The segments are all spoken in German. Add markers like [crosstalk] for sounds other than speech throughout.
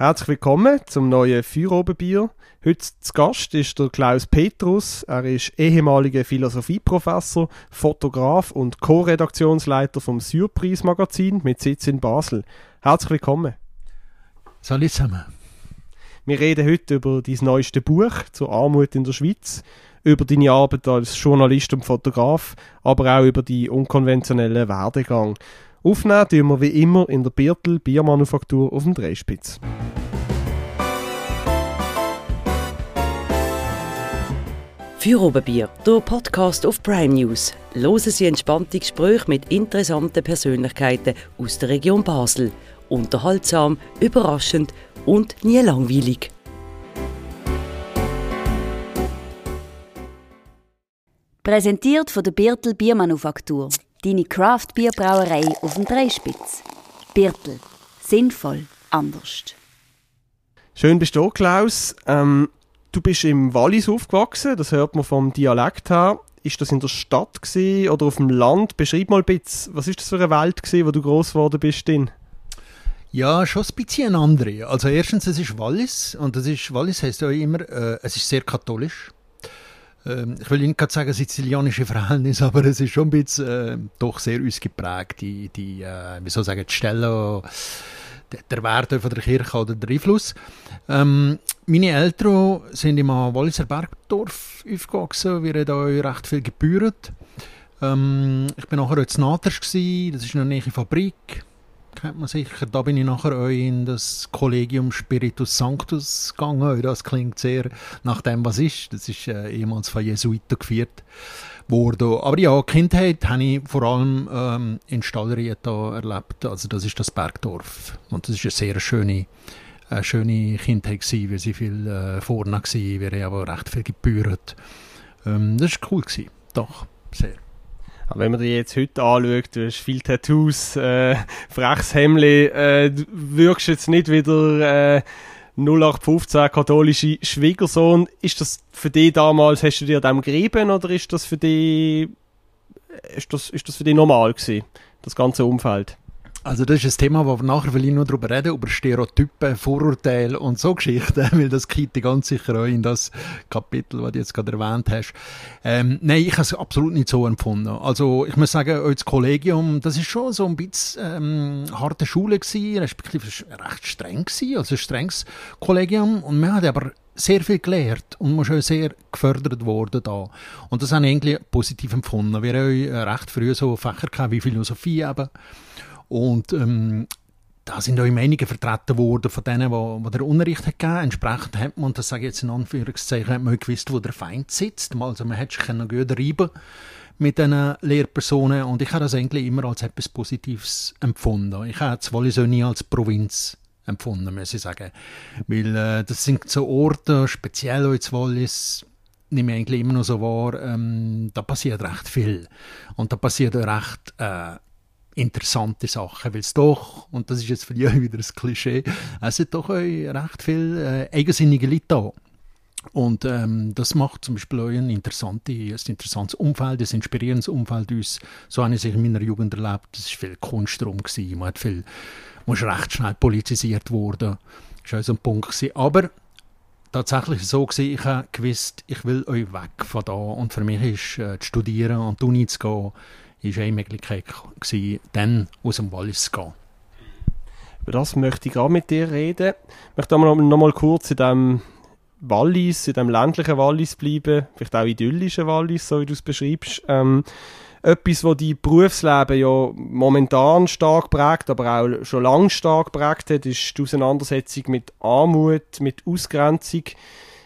Herzlich willkommen zum neuen Feuerobenbier. Heute zu Gast ist der Klaus Petrus. Er ist ehemaliger Philosophieprofessor, Fotograf und Co-Redaktionsleiter vom Surprise Magazin mit Sitz in Basel. Herzlich willkommen. Salut zusammen. Wir reden heute über dein neueste Buch zur Armut in der Schweiz, über deine Arbeit als Journalist und Fotograf, aber auch über die unkonventionellen Werdegang. Aufnehmen tun wir wie immer in der Birtel Biermanufaktur auf dem Dreispitz. Für Oberbier, der Podcast auf Prime News. Hören Sie entspannte Gespräche mit interessanten Persönlichkeiten aus der Region Basel. Unterhaltsam, überraschend und nie langweilig. Präsentiert von der Birtel Biermanufaktur. Deine Craft-Bierbrauerei auf dem Dreispitz. Birtel. Sinnvoll. Anders. Schön bist du, Klaus. Ähm, du bist im Wallis aufgewachsen, das hört man vom Dialekt her. Ist das in der Stadt oder auf dem Land? Beschreib mal ein bisschen, was ist das für eine Welt gewesen, wo du groß geworden bist? In? Ja, schon ein bisschen eine andere. Also erstens, es ist Wallis und das ist, Wallis heißt ja immer, äh, es ist sehr katholisch. Ähm, ich will nicht gerade sagen sizilianische Verhältnis, [laughs] aber es ist schon ein bisschen äh, doch sehr uns geprägt, die, die äh, wie soll ich sagen, die Stelle, der Werte von der Kirche oder der Einfluss. Ähm, meine Eltern sind im Walliser Bergdorf aufgewachsen, wir haben da recht viel gebührt. Ähm, ich bin nachher in Naters, das ist eine neue Fabrik kennt man sicher. Da bin ich nachher auch in das Collegium Spiritus Sanctus gegangen. Das klingt sehr nach dem, was ist. Das ist äh, ehemals von Jesuiten geführt worden. Aber ja, Kindheit habe ich vor allem ähm, in Stallrieta erlebt. Also das ist das Bergdorf. Und das ist eine sehr schöne, eine schöne Kindheit gewesen, weil sie viel äh, vorne war. Wir haben aber recht viel gebührt. Ähm, das war cool. Gewesen. Doch, sehr. Aber wenn man dich jetzt heute anschaut, du hast viele Tattoos, äh, freches Hemli, äh, du wirkst jetzt nicht wieder äh, 0815 katholische Schwiegersohn. Ist das für dich damals, hast du dir dem gerieben oder ist das für dich, ist das, ist das für dich normal gewesen, das ganze Umfeld? Also das ist ein Thema, wo nachher vielleicht noch darüber reden, über Stereotypen, Vorurteile und so Geschichten, [laughs] weil das geht ganz sicher auch in das Kapitel, was du jetzt gerade erwähnt hast. Ähm, nein, ich habe es absolut nicht so empfunden. Also ich muss sagen, das Kollegium, das ist schon so ein bisschen ähm, harte Schule gewesen, respektive recht streng gewesen, also ein strenges Kollegium und man hat aber sehr viel gelernt und man schon sehr gefördert worden da. Und das habe ich eigentlich positiv empfunden. Wir haben recht früh so Fächer gehabt wie Philosophie eben und ähm, da sind auch Meinungen vertreten worden von denen, die, die der Unterricht hat gegeben. Entsprechend hat man, und das sage ich jetzt in Anführungszeichen, hat man gewusst, wo der Feind sitzt. Also man hat sich gut reiben mit diesen Lehrpersonen und ich habe das eigentlich immer als etwas Positives empfunden. Ich habe wohl so nie als Provinz empfunden, muss ich sagen. Weil äh, das sind so Orte, speziell als Wallis, nehme ich eigentlich immer noch so wahr, ähm, da passiert recht viel. Und da passiert auch recht äh, interessante Sachen, weil es doch, und das ist jetzt vielleicht [laughs] auch wieder ein Klischee, es sind doch recht viele äh, eigensinnige Leute da. Und ähm, das macht zum Beispiel auch ein, interessante, ein interessantes Umfeld, ein inspirierendes Umfeld uns. So habe ich es in meiner Jugend erlebt. Es war viel Kunst drum. Gewesen. Man, hat viel, man ist recht schnell politisiert worden. Das war auch so ein Punkt. Gewesen. Aber tatsächlich so gewesen, ich habe gewusst, ich will euch weg von da. Und für mich ist äh, zu studieren und die Uni zu gehen, ist eine Möglichkeit gewesen, dann aus dem Wallis zu gehen. Über das möchte ich auch mit dir reden. Ich möchte noch, noch mal kurz in dem Wallis, in dem ländlichen Wallis bleiben, vielleicht auch idyllischen Wallis, so wie du es beschreibst. Ähm, etwas, was die Berufsleben ja momentan stark prägt, aber auch schon lange stark prägt hat, ist die Auseinandersetzung mit Armut, mit Ausgrenzung.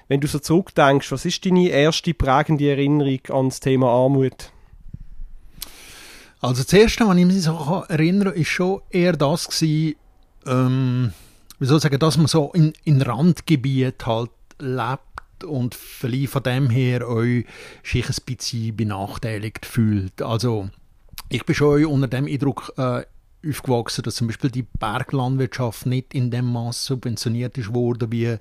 Wenn du so zurückdenkst, was ist deine erste prägende Erinnerung an das Thema Armut? Also das Erste, was ich mich so erinnere, ist schon eher das gewesen, ähm, wie soll ich sagen, dass man so in, in Randgebiet halt lebt und vielleicht von dem her euch sich ein bisschen benachteiligt fühlt. Also ich bin schon unter dem Eindruck äh, aufgewachsen, dass zum Beispiel die Berglandwirtschaft nicht in dem Maß subventioniert ist worden, wie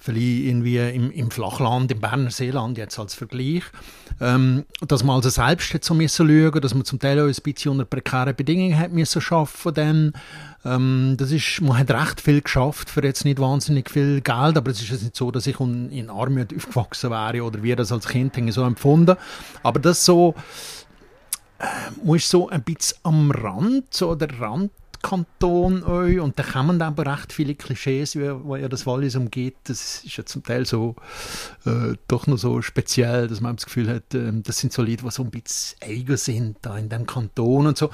vielleicht irgendwie im, im Flachland, im Berner Seeland jetzt als Vergleich, ähm, dass man also selbst hat so müssen schauen, dass man zum Teil auch ein bisschen unter prekären Bedingungen hat müssen schaffen dann. Ähm, das ist, man hat recht viel geschafft für jetzt nicht wahnsinnig viel Geld, aber es ist jetzt nicht so, dass ich in Armut aufgewachsen wäre oder wir das als Kind so empfunden. Aber das so, äh, muss so ein bisschen am Rand, so der Rand Kanton euch und da kommen aber recht viele Klischees, wo ja das Wallis umgeht. Das ist ja zum Teil so äh, doch noch so speziell, dass man das Gefühl hat, äh, das sind so Leute, die so ein bisschen eigen sind da in dem Kanton und so.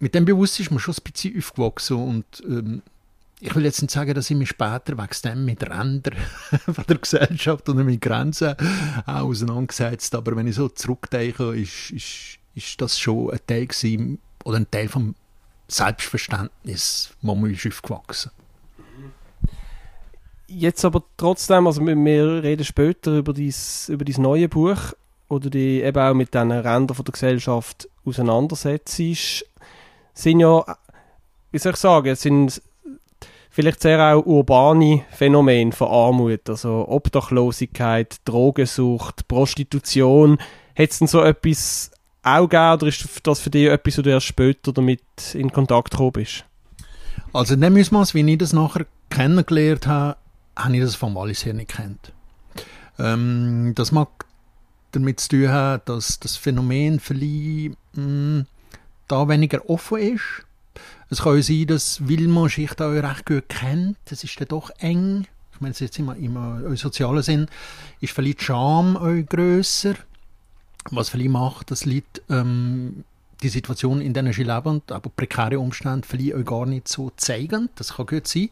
Mit dem Bewusstsein ist man schon ein bisschen aufgewachsen und ähm, ich will jetzt nicht sagen, dass ich mich später wegen dem mit Rändern [laughs] von der Gesellschaft oder mit Grenzen auch auseinandergesetzt aber wenn ich so zurückdenke, ist, ist, ist das schon ein Teil gewesen, oder ein Teil vom Selbstverständnis, wo man ist aufgewachsen. Jetzt aber trotzdem, also wir, reden später über dieses über dies neue Buch, oder die eben auch mit diesen Rändern von der Gesellschaft auseinandersetzt, sind ja, wie soll ich sagen, sind vielleicht sehr auch urbane Phänomene von Armut, also Obdachlosigkeit, Drogensucht, Prostitution. Hat es denn so etwas auch gegeben oder ist das für dich etwas, wo du erst später damit in Kontakt gekommen bist? Also in dem Ausmaß, wie ich das nachher kennengelernt habe, habe ich das vom Wallis her nicht kennt. Ähm, das mag damit zu tun haben, dass das Phänomen vielleicht mh, da weniger offen ist. Es kann auch sein, dass Wilma sich da recht gut kennt. Das ist dann doch eng. Ich meine, es ist jetzt immer im sozialen Sinn. Ist vielleicht die Scham auch grösser was vielleicht macht, dass Leute ähm, die Situation, in der sie leben, aber prekäre Umstände vielleicht auch gar nicht so zeigen. Das kann gut sein.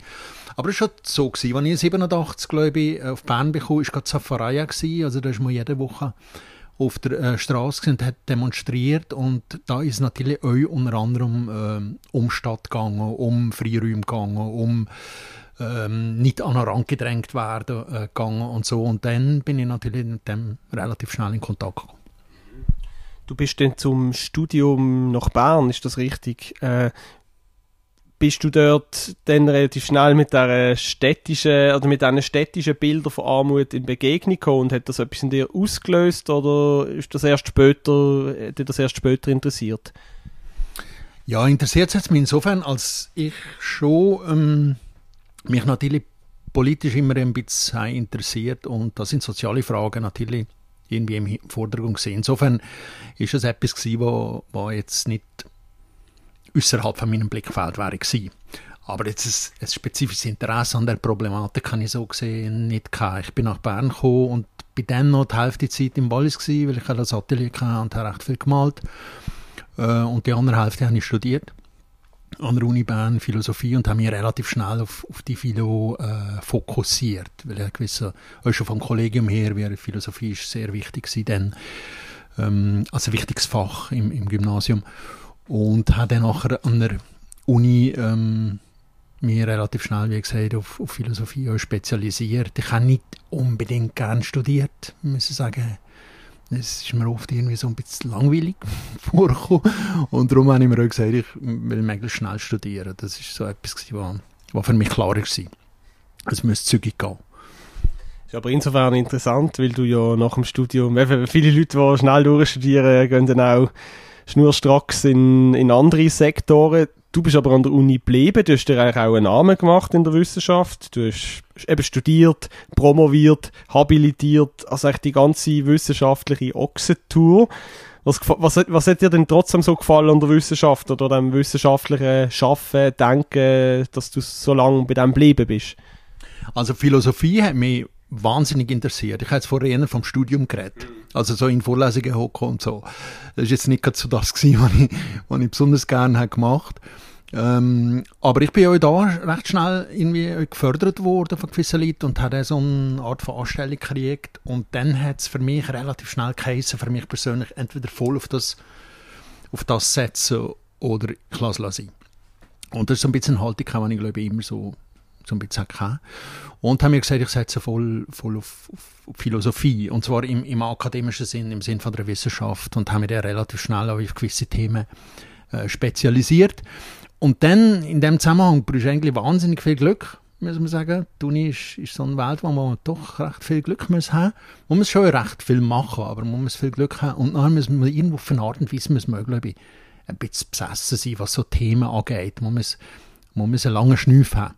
Aber es war schon so. Als ich 87, glaube ich, auf Bern bekam, war gerade Safaraya. Also da ist man jede Woche auf der äh, Straße und hat demonstriert und da ist natürlich auch unter anderem äh, um Stadt gegangen, um Freiräume gegangen, um ähm, nicht an den Rand gedrängt werden äh, gegangen und so und dann bin ich natürlich mit dem relativ schnell in Kontakt gekommen. Du bist dann zum Studium nach Bern, ist das richtig? Äh, bist du dort dann relativ schnell mit der städtischen oder mit diesen städtischen Bildern von Armut in Begegnung gekommen und hat das etwas in dir ausgelöst oder ist das erst später, hat das erst später interessiert? Ja, interessiert es mich insofern, als ich schon ähm, mich natürlich politisch immer ein bisschen interessiert und da sind soziale Fragen natürlich irgendwie im Vordergrund gesehen. Insofern ist es etwas gewesen, wo, wo jetzt nicht außerhalb von meinem Blickfeld wäre gewesen. Aber jetzt ein, ein spezifisches Interesse an der Problematik kann ich so gesehen nicht gehabt. Ich bin nach Bern gekommen und bin dann noch die Hälfte der Zeit im Wallis gewesen, weil ich das Atelier hatte und habe recht viel gemalt. Äh, und die andere Hälfte habe ich studiert an der Uni Bern Philosophie und habe mich relativ schnell auf, auf die Philo äh, fokussiert, weil ich gewisse, auch schon vom Kollegium her, wie Philosophie ist sehr wichtig gewesen, dann, ähm, als ein wichtiges Fach im, im Gymnasium und habe dann nachher an der Uni ähm, mich relativ schnell, wie gesagt, auf, auf Philosophie spezialisiert. Ich habe nicht unbedingt gern studiert, muss ich sagen es ist mir oft irgendwie so ein bisschen langweilig [laughs] vorgekommen. Und darum habe ich mir auch gesagt, ich will möglichst schnell studieren. Das ist so etwas, was, was für mich klar war. Es müsste zügig gehen. Ist aber insofern interessant, weil du ja nach dem Studium, viele Leute, die schnell durchstudieren, gehen dann auch schnurstracks in, in andere Sektoren. Du bist aber an der Uni geblieben, du hast dir eigentlich auch einen Namen gemacht in der Wissenschaft. Du hast eben studiert, promoviert, habilitiert, also eigentlich die ganze wissenschaftliche Ochsentour. Was, was, was hat dir denn trotzdem so gefallen an der Wissenschaft oder dem wissenschaftlichen Schaffen, Denken, dass du so lange bei dem geblieben bist? Also Philosophie hat mich wahnsinnig interessiert. Ich habe jetzt vorher vom Studium geredet. Also so in Vorlesungen hocken und so. Das ist jetzt nicht so das [laughs] gewesen, was ich, was ich besonders gerne habe gemacht ähm, aber ich bin auch da recht schnell irgendwie gefördert worden von gewissen Leuten und habe so eine Art von Anstellung gekriegt. Und dann hat es für mich relativ schnell geheißen, für mich persönlich, entweder voll auf das, auf das setzen oder ich lasse es sein. Und das ist so ein bisschen eine Haltung, die ich glaube ich immer so so bisschen hatte. Und haben mir gesagt, ich setze voll, voll auf, auf Philosophie. Und zwar im, im, akademischen Sinn, im Sinn von der Wissenschaft. Und haben mich dann relativ schnell auf gewisse Themen äh, spezialisiert. Und dann, in dem Zusammenhang, brauchst du eigentlich wahnsinnig viel Glück. muss man sagen. Die Uni ist, ist so eine Welt, wo man doch recht viel Glück muss haben muss. Man muss schon recht viel machen, aber man muss viel Glück haben. Und dann muss man irgendwo auf eine Art und Weise, muss man, glaube ich, ein bisschen besessen sein, was so Themen angeht. Man muss, man muss einen langen Schneuf haben,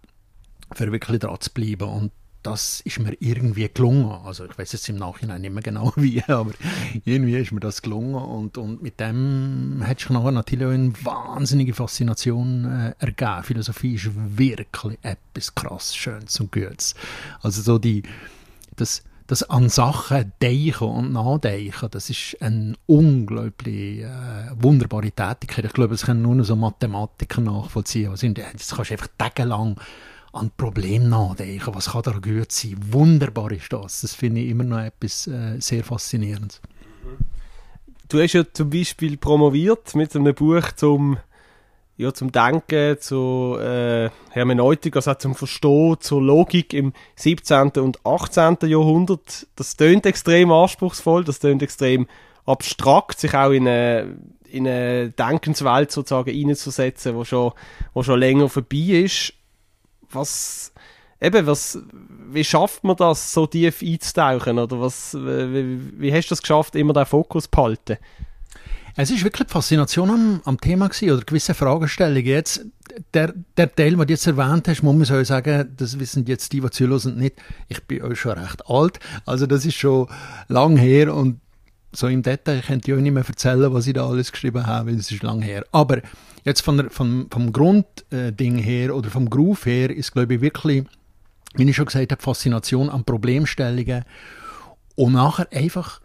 für wirklich dran zu bleiben. Und das ist mir irgendwie gelungen. Also ich weiß jetzt im Nachhinein nicht mehr genau [laughs] wie, aber irgendwie ist mir das gelungen und, und mit dem hat sich nachher natürlich auch eine wahnsinnige Faszination äh, ergeben. Philosophie ist wirklich etwas krass Schönes und Gutes. Also so die, das, das an Sachen denken und nachdenken, das ist eine unglaublich äh, wunderbare Tätigkeit. Ich glaube, das können nur so Mathematiker nachvollziehen. Also, das kannst du einfach tagelang an Problem nachdenken. Was kann da gut sein? Wunderbar ist das. Das finde ich immer noch etwas äh, sehr Faszinierendes. Du hast ja zum Beispiel promoviert mit einem Buch zum, ja, zum Denken, zur äh, Hermeneutik, also zum Verstehen, zur Logik im 17. und 18. Jahrhundert. Das tönt extrem anspruchsvoll, das tönt extrem abstrakt, sich auch in eine, in eine Denkenswelt sozusagen hineinzusetzen, wo schon, wo schon länger vorbei ist was, eben, was, wie schafft man das, so tief einzutauchen? Oder was, wie, wie hast du es geschafft, immer den Fokus zu behalten? Es ist wirklich die Faszination am, am Thema gewesen, oder gewisse Fragestellungen. Jetzt, der, der Teil, den du jetzt erwähnt hast, muss man sagen, das wissen jetzt die, die zuhören, nicht. Ich bin euch schon recht alt. Also, das ist schon lang her und so im Detail könnt ihr euch nicht mehr erzählen, was ich da alles geschrieben habe, weil es ist lang her. Aber jetzt von der, vom, vom Grundding her oder vom Groove her ist, glaube ich, wirklich, wie ich schon gesagt habe, Faszination an Problemstellungen und nachher einfach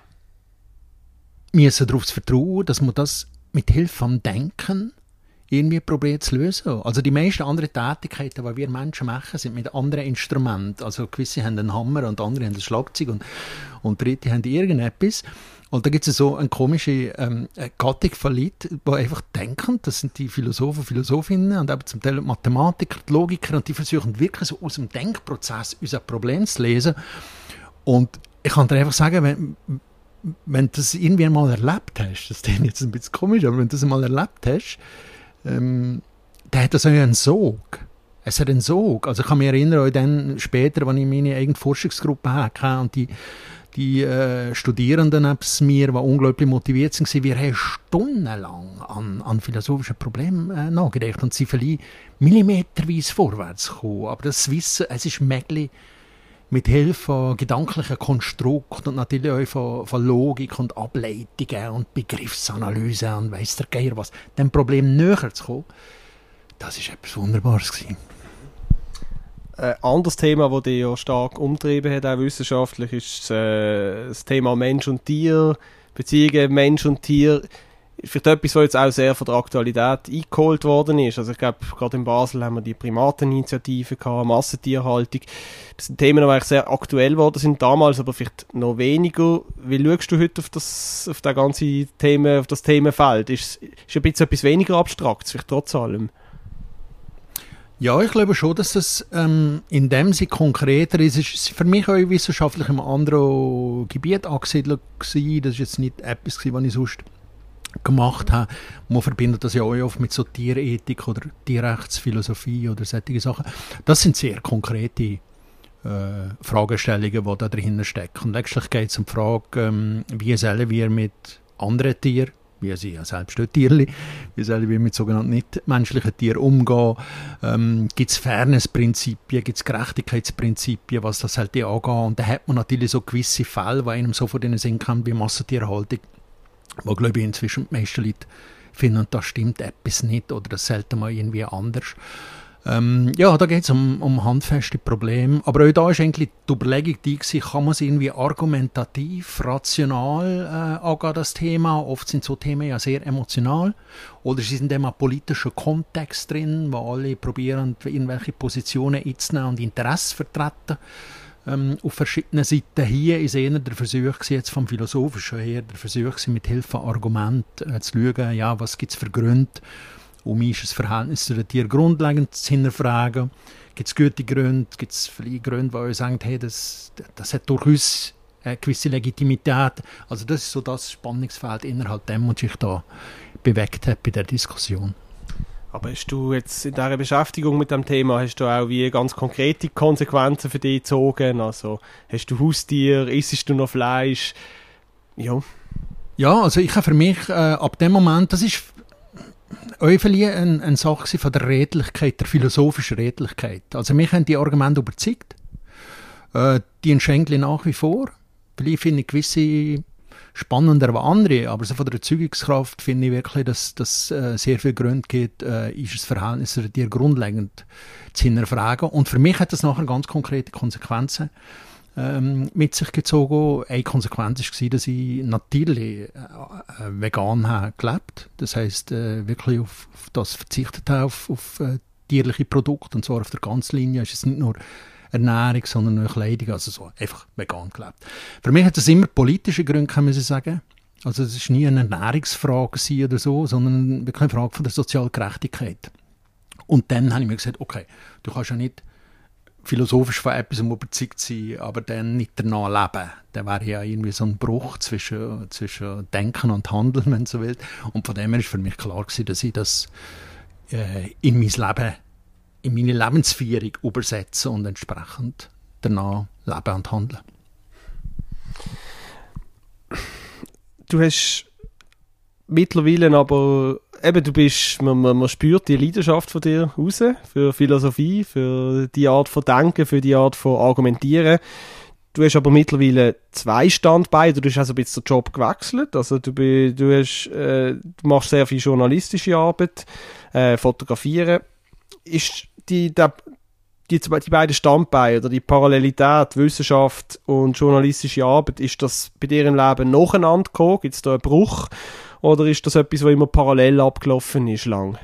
müssen darauf vertrauen, dass man das mit Hilfe vom Denken irgendwie probiert zu lösen. Also die meisten anderen Tätigkeiten, die wir Menschen machen, sind mit anderen Instrumenten. Also gewisse haben einen Hammer und andere haben ein Schlagzeug und, und dritte haben irgendetwas. Und da gibt es so eine komische ähm, Gattung von Leuten, die einfach denken, das sind die Philosophen, Philosophinnen und eben zum Teil Mathematiker, Logiker, und die versuchen wirklich so aus dem Denkprozess unser Problem zu lesen. Und ich kann dir einfach sagen, wenn, wenn du das irgendwie mal erlebt hast, das ist jetzt ein bisschen komisch, aber wenn du das mal erlebt hast, ähm, dann hat das auch einen Sog. Es hat einen Sog. Also ich kann mich erinnern, auch dann später, als ich meine eigene Forschungsgruppe hatte und die die äh, Studierenden neben mir, die unglaublich motiviert waren, wir haben stundenlang an, an philosophischen Problemen äh, nachgedacht und sie vielleicht millimeterweise vorwärts gekommen. Aber das Wissen, es ist möglich, mit Hilfe von gedanklichen Konstrukten und natürlich auch von, von, Logik und Ableitungen und Begriffsanalyse und weiss der Geier was, dem Problem näher zu kommen, das ist etwas Wunderbares gewesen. Ein anderes Thema, das dich ja stark umtrieben hat, auch wissenschaftlich, ist äh, das Thema Mensch und Tier, Beziehungen Mensch und Tier. Vielleicht etwas, was jetzt auch sehr von der Aktualität eingeholt worden ist. Also ich glaube, gerade in Basel haben wir die Primateninitiative gehabt, Massentierhaltung. Das sind Themen, die eigentlich sehr aktuell geworden sind damals, aber vielleicht noch weniger. Wie schaust du heute auf das, auf das ganze Thema, auf das Themenfeld? Ist, ist ein bisschen etwas weniger abstrakt, vielleicht trotz allem? Ja, ich glaube schon, dass das ähm, in dem Sinne konkreter ist. Es ist für mich auch wissenschaftlich einem anderen Gebiet angesiedelt gewesen. Das ist jetzt nicht etwas was ich sonst gemacht habe. Man verbindet das ja auch oft mit so Tierethik oder Tierrechtsphilosophie oder solche Sachen. Das sind sehr konkrete äh, Fragestellungen, die da dahinter stecken. Und letztlich geht es um die Frage, ähm, wie sollen wir mit anderen Tieren wir sind ja selbst Tierli, wie sollen wir mit sogenannten nichtmenschlichen Tieren umgehen, ähm, gibt es Fairnessprinzipien, gibt es Gerechtigkeitsprinzipien, was das halt angeht und da hat man natürlich so gewisse Fälle, die einem sofort in den Sinn kommen, wie Massentierhaltung, wo glaube ich inzwischen die meisten Leute finden, da stimmt etwas nicht oder das sollte mal irgendwie anders. Ähm, ja, da geht es um, um handfeste Probleme. Aber auch da war eigentlich die Überlegung die gewesen, kann man es irgendwie argumentativ, rational äh, angehen, das Thema. Oft sind so Themen ja sehr emotional. Oder sie sind in einem politischen Kontext drin, wo alle probieren, irgendwelche Positionen einzunehmen und Interesse vertreten. Ähm, auf verschiedenen Seiten hier ist eher der Versuch jetzt vom Philosophischen her, der Versuch mit Hilfe von Argumenten äh, zu schauen, ja, was gibt es für Gründe, um ist das Verhältnis zu den Tieren grundlegend zu hinterfragen. Gibt es gute Gründe? Gibt es vielleicht Gründe, die euch sagen, hey, das, das hat durchaus eine gewisse Legitimität? Also das ist so das Spannungsfeld innerhalb dem, was sich da bewegt hat bei der Diskussion. Aber hast du jetzt in dieser Beschäftigung mit dem Thema, hast du auch wie ganz konkrete Konsequenzen für dich gezogen? Also hast du Haustier, isst du noch Fleisch? Ja. Ja, also ich habe für mich äh, ab dem Moment, das ist Eupheli eine, eine Sache von der Redlichkeit, der philosophischen Redlichkeit. Also mich haben die Argumente überzeugt. Äh, die entschenken nach wie vor. Vielleicht finde ich gewisse spannender als andere, aber so von der Erzeugungskraft finde ich wirklich, dass das äh, sehr viel Gründe gibt, äh, ist das Verhältnis dir grundlegend zu hinterfragen. Und für mich hat das nachher ganz konkrete Konsequenzen ähm, mit sich gezogen. Eine Konsequenz war, dass ich natürlich äh, vegan habe gelebt Das heißt äh, wirklich auf, auf, das verzichtet habe, auf, auf äh, tierliche Produkte, und zwar auf der ganzen Linie. Es ist nicht nur Ernährung, sondern auch Kleidung, also so einfach vegan gelebt. Für mich hat das immer politische Gründe, kann man sagen. Also es war nie eine Ernährungsfrage oder so, sondern wirklich eine Frage von der sozialen Gerechtigkeit. Und dann habe ich mir gesagt, okay, du kannst ja nicht philosophisch von etwas überzeugt sein, aber dann nicht danach leben. Dann wäre ja irgendwie so ein Bruch zwischen, zwischen Denken und Handeln, [laughs] wenn so willst. Und von dem her ist für mich klar gewesen, dass ich das äh, in mein Leben in meine Lebensführung übersetzen und entsprechend danach leben und handeln. Du hast mittlerweile aber eben, du bist, man, man, man, spürt die Leidenschaft von dir raus, für Philosophie, für die Art von Denken, für die Art von Argumentieren. Du hast aber mittlerweile zwei Standbeine, du hast also ein bisschen den Job gewechselt, also du, du, hast, äh, du machst sehr viel journalistische Arbeit, äh, fotografieren. Ist die, der, die, die beiden Standbeine oder die Parallelität Wissenschaft und journalistische Arbeit, ist das bei dir im Leben nacheinander gekommen? Gibt es da einen Bruch? Oder ist das etwas, was immer parallel abgelaufen ist, lang?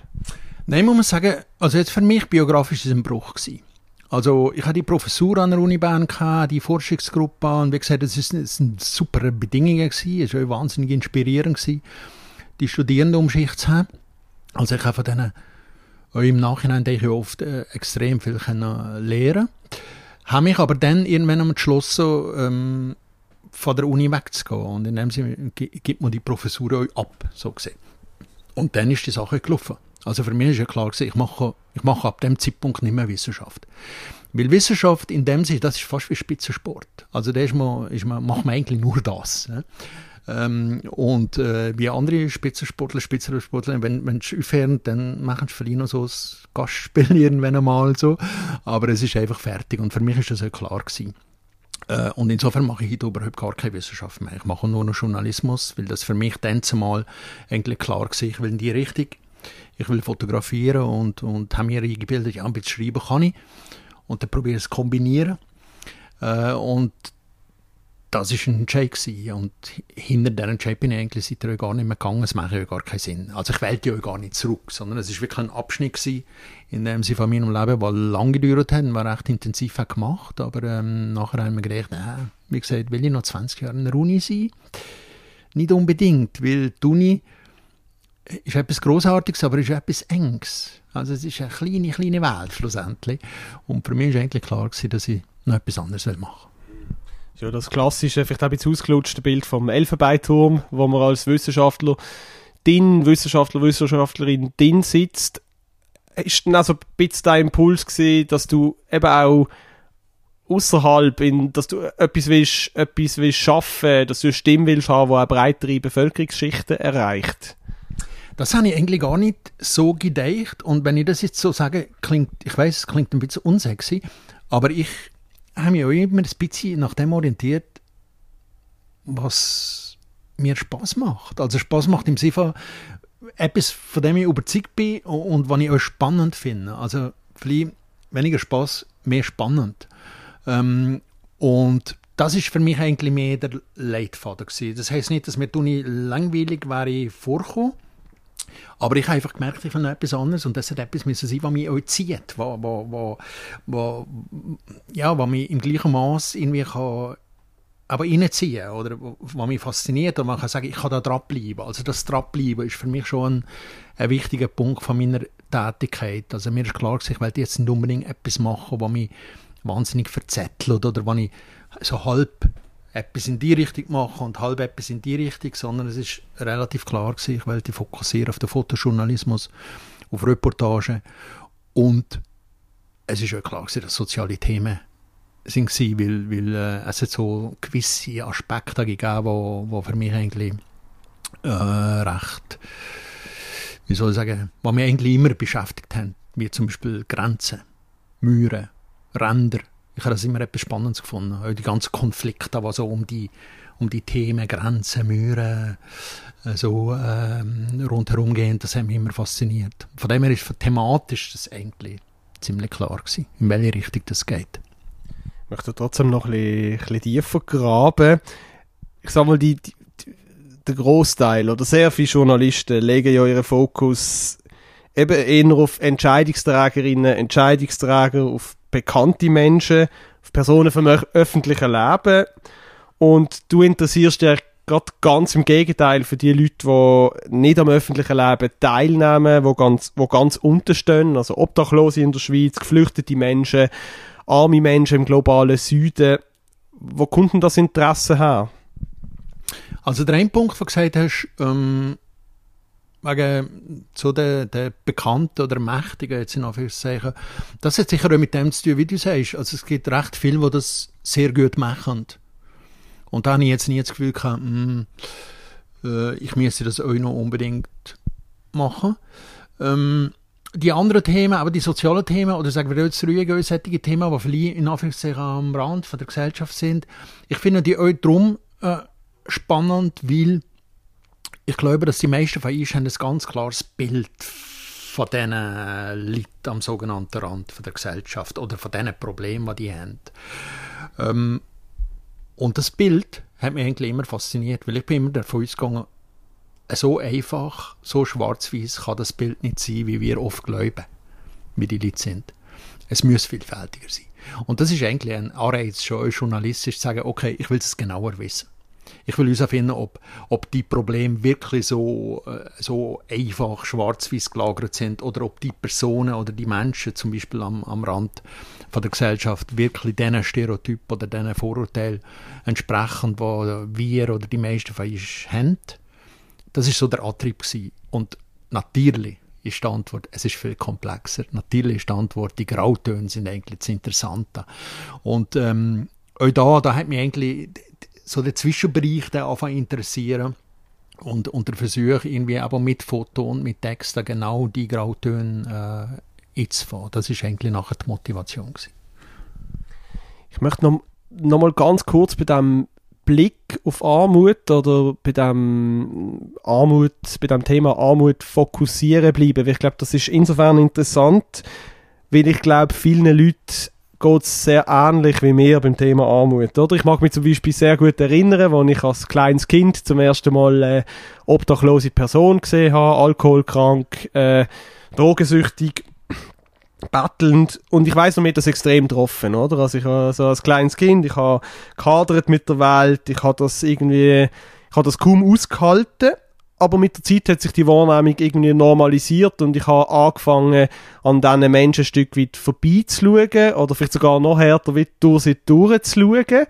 Nein, muss man sagen, also jetzt für mich biografisch ist es ein Bruch gewesen. Also ich hatte die Professur an der Uni Bern, die Forschungsgruppe und wie gesagt, es sind super Bedingungen gewesen, es war wahnsinnig inspirierend gewesen, die Studierenden um sich zu haben. Also ich habe von auch im Nachhinein denke ich oft äh, extrem viel können lernen habe mich aber dann irgendwann entschlossen, ähm, von der Uni wegzugehen. Und in dem Sinne gibt man die Professur auch ab, so gesehen. Und dann ist die Sache gelaufen. Also für mich ist ja klar gewesen, ich mache, ich mache ab dem Zeitpunkt nicht mehr Wissenschaft. Weil Wissenschaft in dem Sinne, das ist fast wie Spitzensport. Also da ist man, ist man, macht man eigentlich nur das. Ne? Ähm, und äh, wie andere Spitzensportler, Spitzensportler, wenn, wenn sie aufhören, dann machen sie vielleicht noch so ein Gastspiel [laughs] irgendwann einmal so. Aber es ist einfach fertig. Und für mich ist das ja klar gewesen. Äh, und insofern mache ich heute überhaupt gar keine Wissenschaft mehr. Ich mache nur noch Journalismus, weil das für mich dann zumal eigentlich klar war, ich will in die Richtung. Ich will fotografieren und, und habe mir eingebildet, ja, ein bisschen schreiben kann ich. Und dann probiere ich es zu kombinieren. Äh, und das war ein Entscheid und hinter diesem Entscheid bin ich eigentlich seitdem gar nicht mehr gegangen. Es macht ja gar keinen Sinn. Also ich wählte ja gar nicht zurück, sondern es war wirklich ein Abschnitt in dem sie von meinem Leben, der lange gedauert hat, war recht intensiv gemacht, aber ähm, nachher haben wir gedacht, äh, wie gesagt, will ich noch 20 Jahre in der Uni sein? Nicht unbedingt, weil die Uni ist etwas Großartiges, aber ist etwas Enges. Also es ist eine kleine, kleine Welt schlussendlich. Und für mich war eigentlich klar dass ich noch etwas anderes machen will. Ja, das klassische, vielleicht auch ein bisschen ausgelutschte Bild vom Elfenbeinturm, wo man als Wissenschaftler, din Wissenschaftler, Wissenschaftlerin din sitzt. Ist dann also ein bisschen der Impuls gewesen, dass du eben auch außerhalb, dass du etwas willst, etwas willst schaffen, dass du eine Stimme willst haben, die auch breitere Bevölkerungsschichten erreicht? Das habe ich eigentlich gar nicht so gedacht. Und wenn ich das jetzt so sage, klingt, ich weiß, es klingt ein bisschen unsexy, aber ich habe mich auch immer ein bisschen nach dem orientiert, was mir Spaß macht. Also Spaß macht im Sinne von etwas, von dem ich überzeugt bin und was ich auch spannend finde. Also vielleicht weniger Spaß, mehr spannend. Ähm, und das ist für mich eigentlich mehr der Leitfaden gewesen. Das heißt nicht, dass mir langweilig wäre vorkommen, aber ich habe einfach gemerkt, ich will etwas anderes und das hat etwas müssen sein, was mich auch zieht, was, was, was, was, ja, was mich im gleichen Maß irgendwie kann aber reinziehen oder was mich fasziniert und man kann sagen, ich kann da dranbleiben. Also das dranbleiben ist für mich schon ein, ein wichtiger Punkt von meiner Tätigkeit. Also mir ist klar, ich will jetzt nicht unbedingt etwas machen, was mich wahnsinnig verzettelt oder was ich so halb etwas in die Richtung machen und halb etwas in die Richtung, sondern es ist relativ klar gewesen, ich wollte fokussieren auf den Fotojournalismus auf Reportagen. Und es ist ja klar, dass soziale Themen sind gewesen, weil, weil äh, es hat so gewisse Aspekte gegeben, wo, wo für mich eigentlich äh, recht, wie soll ich sagen, was mich eigentlich immer beschäftigt haben, wie zum Beispiel Grenzen, Müren, Ränder. Ich habe das immer etwas Spannendes gefunden. Auch die ganzen Konflikte, die so um die, um die Themen Grenzen, Müren äh, so ähm, rundherum gehen, das hat mich immer fasziniert. Von dem her ist thematisch das eigentlich ziemlich klar gewesen, in welche Richtung das geht. Ich möchte trotzdem noch ein bisschen, ein bisschen tiefer graben. Ich sage mal, die, die, der Großteil oder sehr viele Journalisten legen ja ihren Fokus eben eher auf Entscheidungsträgerinnen, Entscheidungsträger, auf bekannte Menschen, Personen vom öffentlichen Leben. Und du interessierst dich gerade ganz im Gegenteil für die Leute, die nicht am öffentlichen Leben teilnehmen, die ganz, wo ganz unterstehen, also Obdachlose in der Schweiz, geflüchtete Menschen, arme Menschen im globalen Süden. Wo kommt denn das Interesse her? Also der eine Punkt, den du gesagt hast, ähm, wegen so der, der Bekannten oder Mächtigen, jetzt in Anführungszeichen, das hat sicher auch mit dem zu tun, wie du sagst. Also es gibt recht viele, die das sehr gut machen. Und da habe ich jetzt nie das Gefühl gehabt, mh, hm, äh, ich müsste das auch noch unbedingt machen. Ähm, die anderen Themen, aber die sozialen Themen, oder sagen wir jetzt ruhig solche Themen, die vielleicht in Anführungszeichen am Rand von der Gesellschaft sind, ich finde die auch darum äh, spannend, weil ich glaube, dass die meisten von uns haben ein ganz klares Bild von diesen Leuten am sogenannten Rand der Gesellschaft oder von diesen Problemen, die die haben. Ähm, und das Bild hat mich eigentlich immer fasziniert, weil ich bin immer davon ausgegangen, so einfach, so schwarz-weiß kann das Bild nicht sein, wie wir oft glauben, wie die Leute sind. Es muss vielfältiger sein. Und das ist eigentlich ein Anreiz, schon journalistisch zu sagen, okay, ich will es genauer wissen. Ich will herausfinden, ob, ob die Probleme wirklich so, äh, so einfach schwarz-weiß gelagert sind oder ob die Personen oder die Menschen zum Beispiel am, am Rand von der Gesellschaft wirklich diesen Stereotyp oder diesen Vorurteil entsprechen, die wir oder die meisten von uns haben. Das ist so der Antrieb gewesen. Und natürlich ist die Antwort, es ist viel komplexer. Natürlich ist die Antwort, die Grautöne sind eigentlich das Interessante. Und ähm, auch da, da hat mich eigentlich so der Zwischenbereich der anfangen interessieren und, und der Versuch irgendwie aber mit Foto und mit Text genau die Grautöne äh, einzufahren. Das ist eigentlich nachher die Motivation gewesen. Ich möchte noch, noch mal ganz kurz bei dem Blick auf Armut oder bei dem Armut, bei dem Thema Armut fokussieren bleiben. Ich glaube, das ist insofern interessant, weil ich glaube, vielen Leuten geht es sehr ähnlich wie mir beim Thema Armut. Oder? Ich mag mich zum Beispiel sehr gut erinnern, als ich als kleines Kind zum ersten Mal äh, obdachlose Person gesehen habe, alkoholkrank, äh, drogensüchtig, bettelnd und ich weiß noch, mir das extrem getroffen, oder? Also ich also als kleines Kind, ich habe gehadert mit der Welt, ich habe das irgendwie, ich habe das kaum ausgehalten aber mit der Zeit hat sich die Wahrnehmung irgendwie normalisiert und ich habe angefangen, an diesen Menschen ein Stück weit vorbeizuschauen oder vielleicht sogar noch härter durch sie durchzuschauen.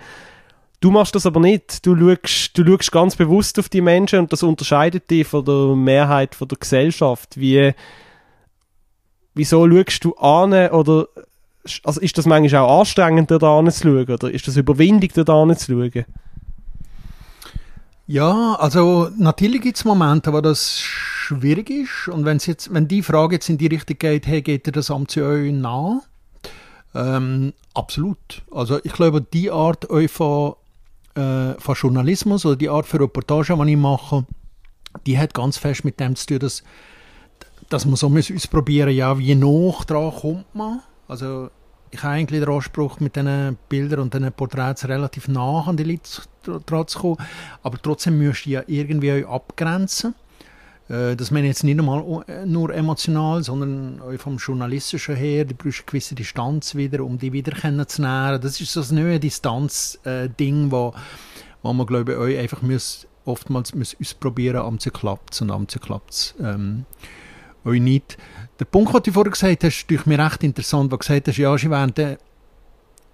Du machst das aber nicht. Du schaust, du schaust ganz bewusst auf die Menschen und das unterscheidet dich von der Mehrheit von der Gesellschaft. Wie, wieso schaust du an oder also ist das manchmal auch anstrengend, da anzuschauen oder ist das Überwindung, da anzuschauen? Ja, also natürlich gibt es Momente, wo das schwierig ist. Und wenn's jetzt, wenn die Frage jetzt in die Richtung geht, hey, geht dir das Amt zu euch nah? Ähm, absolut. Also ich glaube, die Art von, äh, von Journalismus oder die Art von Reportage, die ich mache, die hat ganz fest mit dem zu tun, dass, dass man so ausprobieren ja, wie noch dran kommt man. Also ich habe eigentlich den Anspruch, mit diesen Bildern und diesen Porträts relativ nah an die Leute zu kommen. Aber trotzdem müsst ihr ja irgendwie abgrenzen. Äh, das meine ich jetzt nicht einmal äh, nur emotional, sondern auch vom Journalistischen her. Du brauchst eine gewisse Distanz wieder, um die wieder kennenzulernen. Das ist so ein neues Distanz-Ding, wo, wo man, glaube ich, auch einfach muss, oftmals muss ausprobieren, am zu klappt und am zu klappt ähm, euch nicht. Der Punkt, den du vorher gesagt hast, ist mir recht interessant, wo du gesagt hast, ja, sie wären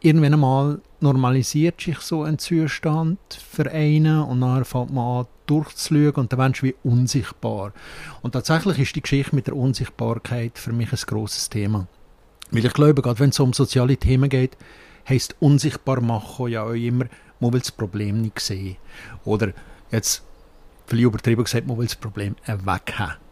irgendwann einmal normalisiert sich so ein Zustand für einen und dann fängt man an durchzuschauen und dann wirst du wie unsichtbar. Und tatsächlich ist die Geschichte mit der Unsichtbarkeit für mich ein grosses Thema. Weil ich glaube, gerade wenn es um soziale Themen geht, heisst unsichtbar machen ja auch immer, man will das Problem nicht sehen. Oder jetzt, viel übertrieben gesagt, man will das Problem weghaben.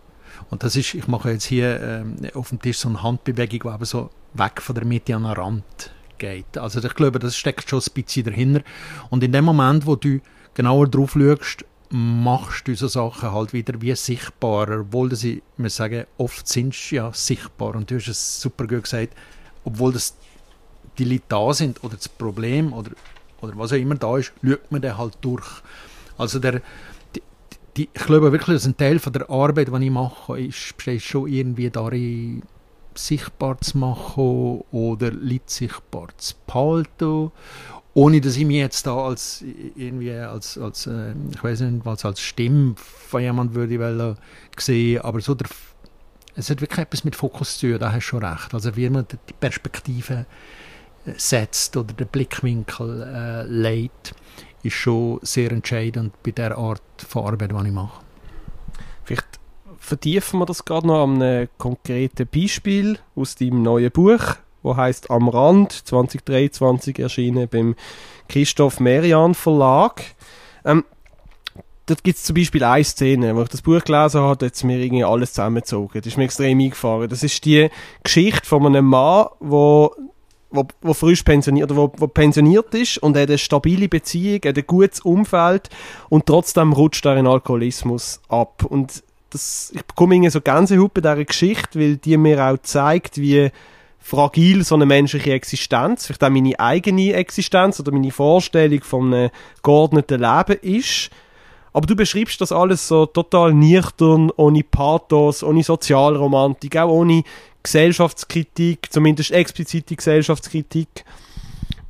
Und das ist, ich mache jetzt hier ähm, auf dem Tisch so eine Handbewegung, die aber so weg von der Mitte an den Rand geht. Also ich glaube, das steckt schon ein bisschen dahinter. Und in dem Moment, wo du genauer drauf schaust, machst du so Sachen halt wieder wie sichtbarer, obwohl sie, wir sagen, oft sind sie ja sichtbar. Und du hast es super gut gesagt, obwohl das die Leute da sind oder das Problem oder, oder was auch immer da ist, schaut man den halt durch. Also der, die, ich glaube wirklich, dass ein Teil von der Arbeit, die ich mache, ist, besteht schon irgendwie darin, sichtbar zu machen oder Leute sichtbar zu behalten, ohne dass ich mich jetzt da als irgendwie als, als äh, ich weiß nicht, was als Stimme von jemand würde wollen sehen, aber so der, es hat wirklich etwas mit Fokus zu tun, da hast du schon recht. Also wie man die Perspektive äh, setzt oder den Blickwinkel äh, legt, ist schon sehr entscheidend bei der Art von Arbeit, die ich mache. Vielleicht vertiefen wir das gerade noch an einem konkreten Beispiel aus deinem neuen Buch, wo heißt Am Rand 2023 erschienen beim Christoph Merian Verlag. Ähm, dort gibt es zum Beispiel eine Szene, wo ich das Buch gelesen habe, hat mir irgendwie alles zusammengezogen. Das ist mir extrem eingefahren. Das ist die Geschichte von einem Mann, wo wo, wo frisch pensioniert, wo, wo pensioniert ist und hat eine stabile Beziehung, hat ein gutes Umfeld und trotzdem rutscht er in Alkoholismus ab. Und das, ich bekomme irgendwie so Gänsehaut bei dieser Geschichte, weil die mir auch zeigt, wie fragil so eine menschliche Existenz, vielleicht auch meine eigene Existenz oder meine Vorstellung von einem geordneten Leben ist. Aber du beschreibst das alles so total nüchtern, ohne Pathos, ohne Sozialromantik, auch ohne Gesellschaftskritik, zumindest explizite Gesellschaftskritik.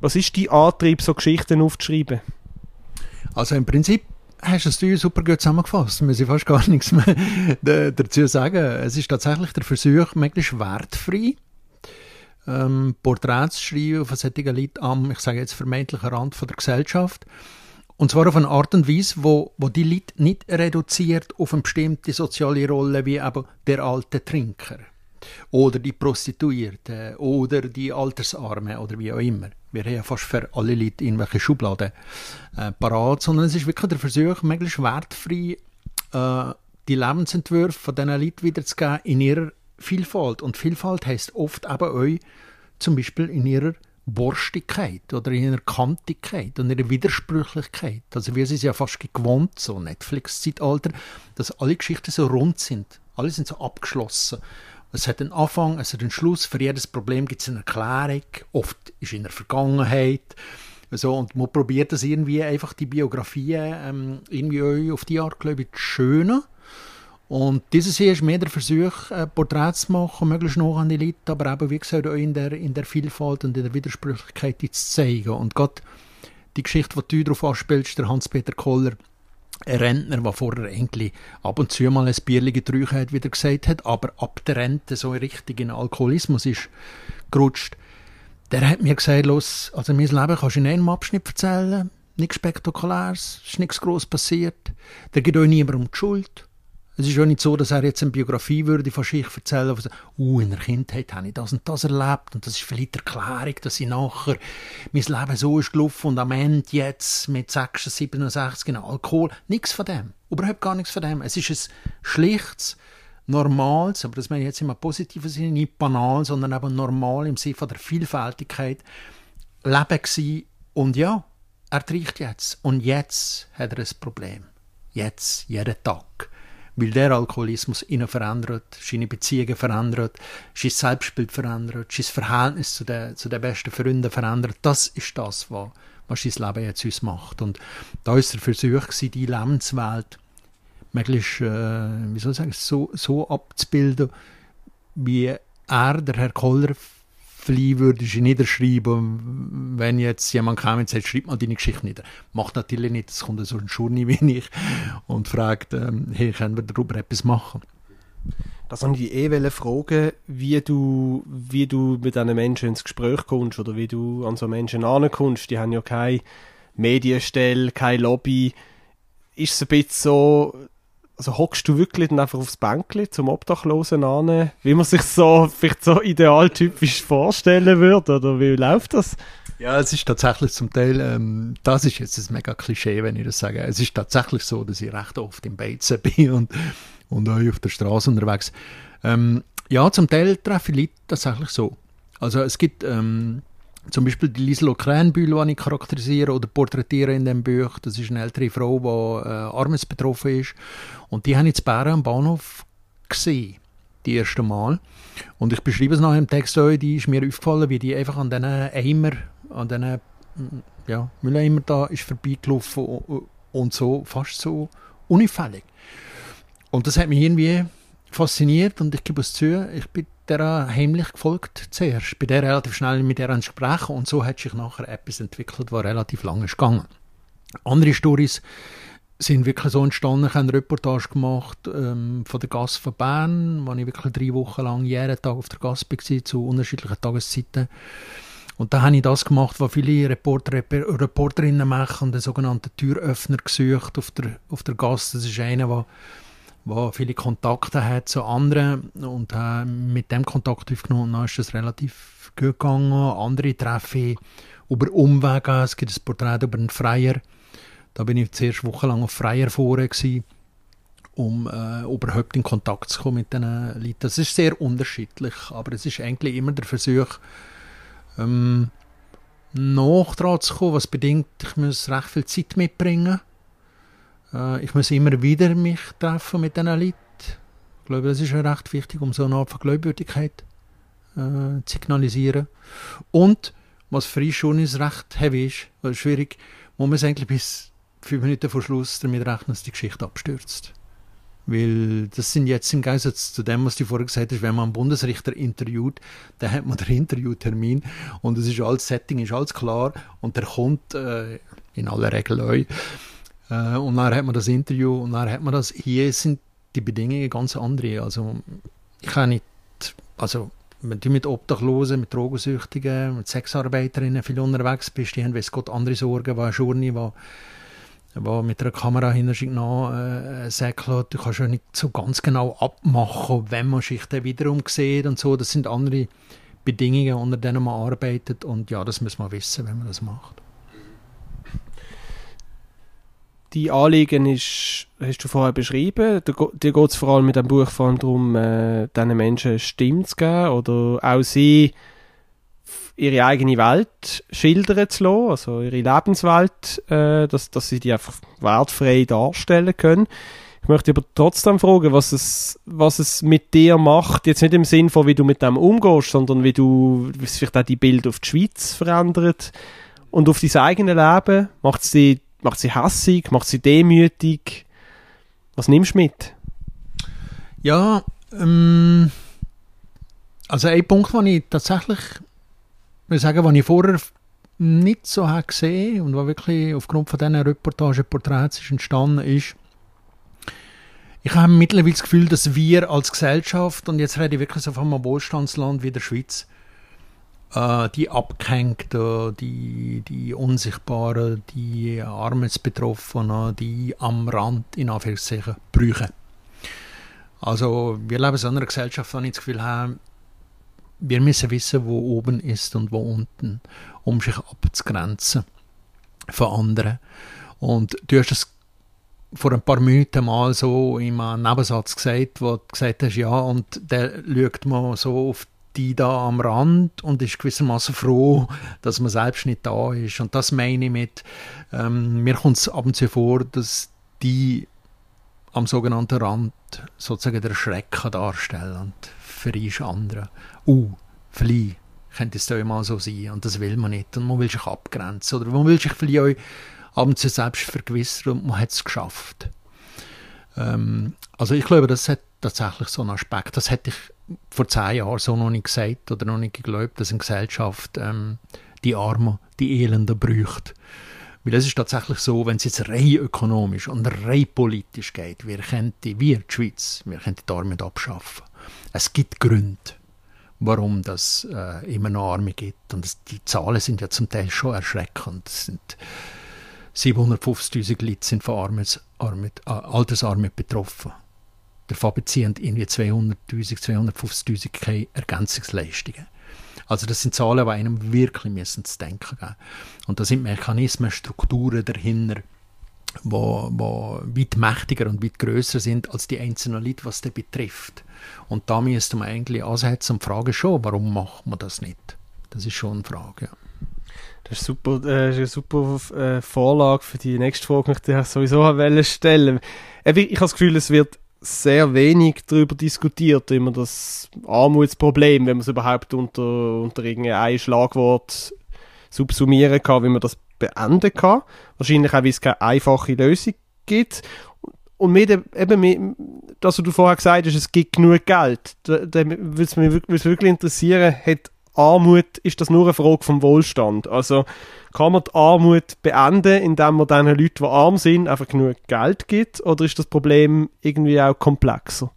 Was ist dein Antrieb, so Geschichten aufzuschreiben? Also im Prinzip hast du es super gut zusammengefasst. Muss ich fast gar nichts mehr dazu sagen. Es ist tatsächlich der Versuch, möglichst wertfrei ähm, Porträts zu schreiben von solchen Leuten am, ich sage jetzt, vermeintlichen Rand von der Gesellschaft. Und zwar auf eine Art und Weise, wo, wo die Leute nicht reduziert auf eine bestimmte soziale Rolle wie eben der alte Trinker oder die Prostituierte oder die Altersarme oder wie auch immer. Wir haben ja fast für alle Leute irgendwelche Schubladen äh, parat, sondern es ist wirklich der Versuch, möglichst wertfrei äh, die Lebensentwürfe von diesen Leuten wiederzugeben in ihrer Vielfalt. Und Vielfalt heißt oft eben euch zum Beispiel in ihrer Borstigkeit oder in ihrer Kantigkeit und ihrer Widersprüchlichkeit. Also wir sind ja fast gewohnt, so Netflix-Zeitalter, dass alle Geschichten so rund sind. Alle sind so abgeschlossen. Es hat einen Anfang, es hat einen Schluss. Für jedes Problem gibt es eine Erklärung. Oft ist in der Vergangenheit. So, und man probiert das irgendwie einfach die Biografien ähm, irgendwie auf die Art, glaube ich, zu schönen. Und dieses hier ist mehr der Versuch, äh, Porträts zu machen, möglichst noch an die Leute, aber eben, wie gesagt, auch in der, in der Vielfalt und in der Widersprüchlichkeit zu zeigen. Und gerade die Geschichte, die du darauf anspielst, der Hans-Peter Koller, ein Rentner, der vorher eigentlich ab und zu mal ein Bierchen getrunken hat, wieder gesagt hat, aber ab der Rente so richtig in Alkoholismus ist gerutscht, der hat mir gesagt, los, also mein Leben kannst du in einem Abschnitt erzählen, nichts Spektakuläres, ist nichts groß passiert, der geht euch niemandem die Schuld. Es ist auch nicht so, dass er jetzt eine Biografie würde von sich erzählen würde, uh, in der Kindheit habe ich das und das erlebt und das ist vielleicht Erklärung, dass ich nachher mein Leben so ist gelaufen und am Ende jetzt mit 66, 67 genau Alkohol. Nichts von dem. Überhaupt gar nichts von dem. Es ist ein schlichtes, normales, aber das meine ich jetzt im positiven Sinne, nicht banal, sondern eben normal im Sinne der Vielfältigkeit Leben gewesen. Und ja, er trinkt jetzt. Und jetzt hat er ein Problem. Jetzt, jeden Tag weil der Alkoholismus ihn verändert, seine Beziehungen verändert, sein Selbstbild verändert, sein Verhältnis zu den, zu den besten Freunden verändert. Das ist das, was, was sein Leben jetzt uns macht. Und da ist der Versuch, die Lebenswelt möglichst, äh, wie soll ich sagen, so, so abzubilden, wie er, der Herr Koller, Fly würdest du niederschreiben, wenn jetzt jemand kam und sagt, schreib mal deine Geschichte nieder. Macht natürlich nicht, es kommt so ein Schurni wie ich und fragt, ähm, hey, können wir darüber etwas machen? Das wollte ich eh fragen, wie du, wie du mit diesen Menschen ins Gespräch kommst oder wie du an so Menschen ankommst. Die haben ja keine Medienstelle, keine Lobby. Ist es ein bisschen so, also hockst du wirklich dann einfach aufs Bänkli zum Obdachlosen an, wie man sich so vielleicht so idealtypisch vorstellen würde, oder wie läuft das? Ja, es ist tatsächlich zum Teil, ähm, das ist jetzt ein mega Klischee, wenn ich das sage. Es ist tatsächlich so, dass ich recht oft im Beizen [laughs] bin und und euch auf der Straße unterwegs. Ähm, ja, zum Teil treffe ich Leute tatsächlich so. Also es gibt ähm, zum Beispiel die Liesel Kränbühl, die ich charakterisiere oder porträtiere in dem Buch. Das ist eine ältere Frau, die äh, armesbetroffen ist. Und die habe ich in Bären am Bahnhof gesehen, die erste Mal. Und ich beschreibe es nachher im Text auch, die ist mir aufgefallen, wie die einfach an diesen Eimer, an diesen ja, Mülleimer da ist vorbeigelaufen und so, fast so unauffällig. Und das hat mich irgendwie fasziniert und ich gebe es zu, ich bin der heimlich gefolgt zuerst. Bin der relativ schnell mit der Gespräch und so hat sich nachher etwas entwickelt, was relativ lange ist gegangen. Andere Stories sind wirklich so entstanden. Ich habe eine Reportage gemacht ähm, von der Gasse von Bern, wo ich wirklich drei Wochen lang jeden Tag auf der Gasse war, zu unterschiedlichen Tageszeiten. Und da habe ich das gemacht, was viele Reporter, Reporterinnen machen, den sogenannten Türöffner gesucht auf der, auf der Gasse. Das ist einer, der der viele Kontakte hat zu anderen und äh, mit dem Kontakt aufgenommen, dann ist es relativ gut gegangen. Andere treffe ich über Umwege. Es gibt ein Porträt über einen Freier. Da bin ich zuerst wochenlang auf Freier vorher um äh, überhaupt in Kontakt zu kommen mit diesen Leuten. Das ist sehr unterschiedlich, aber es ist eigentlich immer der Versuch, ähm, dran zu kommen, was bedingt, ich muss recht viel Zeit mitbringen äh, ich muss immer wieder mich treffen mit diesen Leuten. Ich glaube, das ist recht wichtig, um so eine Art von Glaubwürdigkeit äh, zu signalisieren. Und, was für uns schon ist, recht heavy ist, weil schwierig, muss man es eigentlich bis fünf Minuten vor Schluss damit rechnen, dass die Geschichte abstürzt. Weil das sind jetzt im Gegensatz zu dem, was du vorher gesagt hast, wenn man einen Bundesrichter interviewt, dann hat man den Interviewtermin und es ist alles Setting, ist alles klar und der kommt äh, in aller Regel euch äh, und dann hat man das Interview und dann hat man das. Hier sind die Bedingungen ganz andere. Also ich kann nicht, also wenn du mit Obdachlosen, mit Drogensüchtigen, mit Sexarbeiterinnen viel unterwegs bist, die haben weiß Gott andere Sorgen, wie ein Journey, wo mit einer Kamera hinter sich nach äh, säckelt. Du kannst ja nicht so ganz genau abmachen, wenn man sich dann wiederum sieht und so. Das sind andere Bedingungen, unter denen man arbeitet und ja, das muss man wissen, wenn man das macht die Anliegen ist, hast du vorher beschrieben. Dir geht es vor allem mit dem Buch vor allem darum, äh, diesen Menschen Stimme zu geben oder auch sie ihre eigene Welt schildern zu lassen, also ihre Lebenswelt, äh, dass, dass sie die einfach wertfrei darstellen können. Ich möchte aber trotzdem fragen, was es, was es mit dir macht, jetzt nicht im Sinn von, wie du mit dem umgehst, sondern wie du, wie es vielleicht auch die Bild auf die Schweiz verändert und auf dein eigenes Leben. Macht es dich Macht sie hässig? Macht sie demütig? Was nimmst du mit? Ja, ähm, also ein Punkt, den ich tatsächlich will sagen, den ich vorher nicht so habe gesehen und was wirklich aufgrund von diesen Reportagen, Porträts ist entstanden ist, ich habe mittlerweile das Gefühl, dass wir als Gesellschaft, und jetzt rede ich wirklich so von einem Wohlstandsland wie der Schweiz, die Abgehängten, die, die Unsichtbaren, die Armutsbetroffenen, die am Rand in Anführungszeichen brüchen. Also wir leben in so einer Gesellschaft, wo ich das Gefühl habe, wir müssen wissen, wo oben ist und wo unten, um sich abzugrenzen von anderen. Und du hast es vor ein paar Minuten mal so in einem Nebensatz gesagt, wo du gesagt hast, ja, und der schaut mal so auf die da am Rand und ist gewissermaßen froh, dass man selbst nicht da ist. Und das meine ich mit, ähm, mir kommt es ab und zu vor, dass die am sogenannten Rand sozusagen der Schrecken darstellen und für ist andere. Uh, vielleicht könnte es da mal so sein und das will man nicht und man will sich abgrenzen oder man will sich vielleicht auch ab und zu selbst vergewissern und man hat es geschafft. Ähm, also ich glaube, das hat tatsächlich so einen Aspekt. Das hätte ich vor zehn Jahren so noch nicht gesagt oder noch nicht geglaubt, dass eine Gesellschaft ähm, die Armen, die Elenden bräuchte. Weil es ist tatsächlich so, wenn es jetzt rein ökonomisch und rein politisch geht, wir könnten, wir, die Schweiz, wir könnten die Armut abschaffen. Es gibt Gründe, warum das äh, immer noch Arme gibt. Und das, die Zahlen sind ja zum Teil schon erschreckend. Es sind 750.000 Leute sind von Armut, Armut, äh, Altersarmut betroffen. Davon beziehen irgendwie 200.000, 250.000 keine Ergänzungsleistungen. Also das sind Zahlen, die einem wirklich müssen zu denken geben. Und da sind Mechanismen, Strukturen dahinter, wo, wo weit mächtiger und weit größer sind als die einzelnen Leute, was das betrifft. Und da müsste man eigentlich ansetzen und fragen schon, warum macht man das nicht? Das ist schon eine Frage, ja. Das ist, super, äh, ist eine super äh, Vorlage für die nächste Frage, die ich sowieso stellen wollte. Ich habe das Gefühl, es wird sehr wenig darüber diskutiert, man das Armutsproblem, wenn man es überhaupt unter, unter irgendein Schlagwort subsumieren kann, wie man das beenden kann. Wahrscheinlich auch, weil es keine einfache Lösung gibt. Und mit, eben mit, das, was du vorher gesagt hast, es gibt genug Geld. Da, da würde es mich wirklich interessieren, hat Armut, ist das nur eine Frage vom Wohlstand? Also kann man die Armut beenden, indem man den Leuten, die arm sind, einfach genug Geld gibt? Oder ist das Problem irgendwie auch komplexer?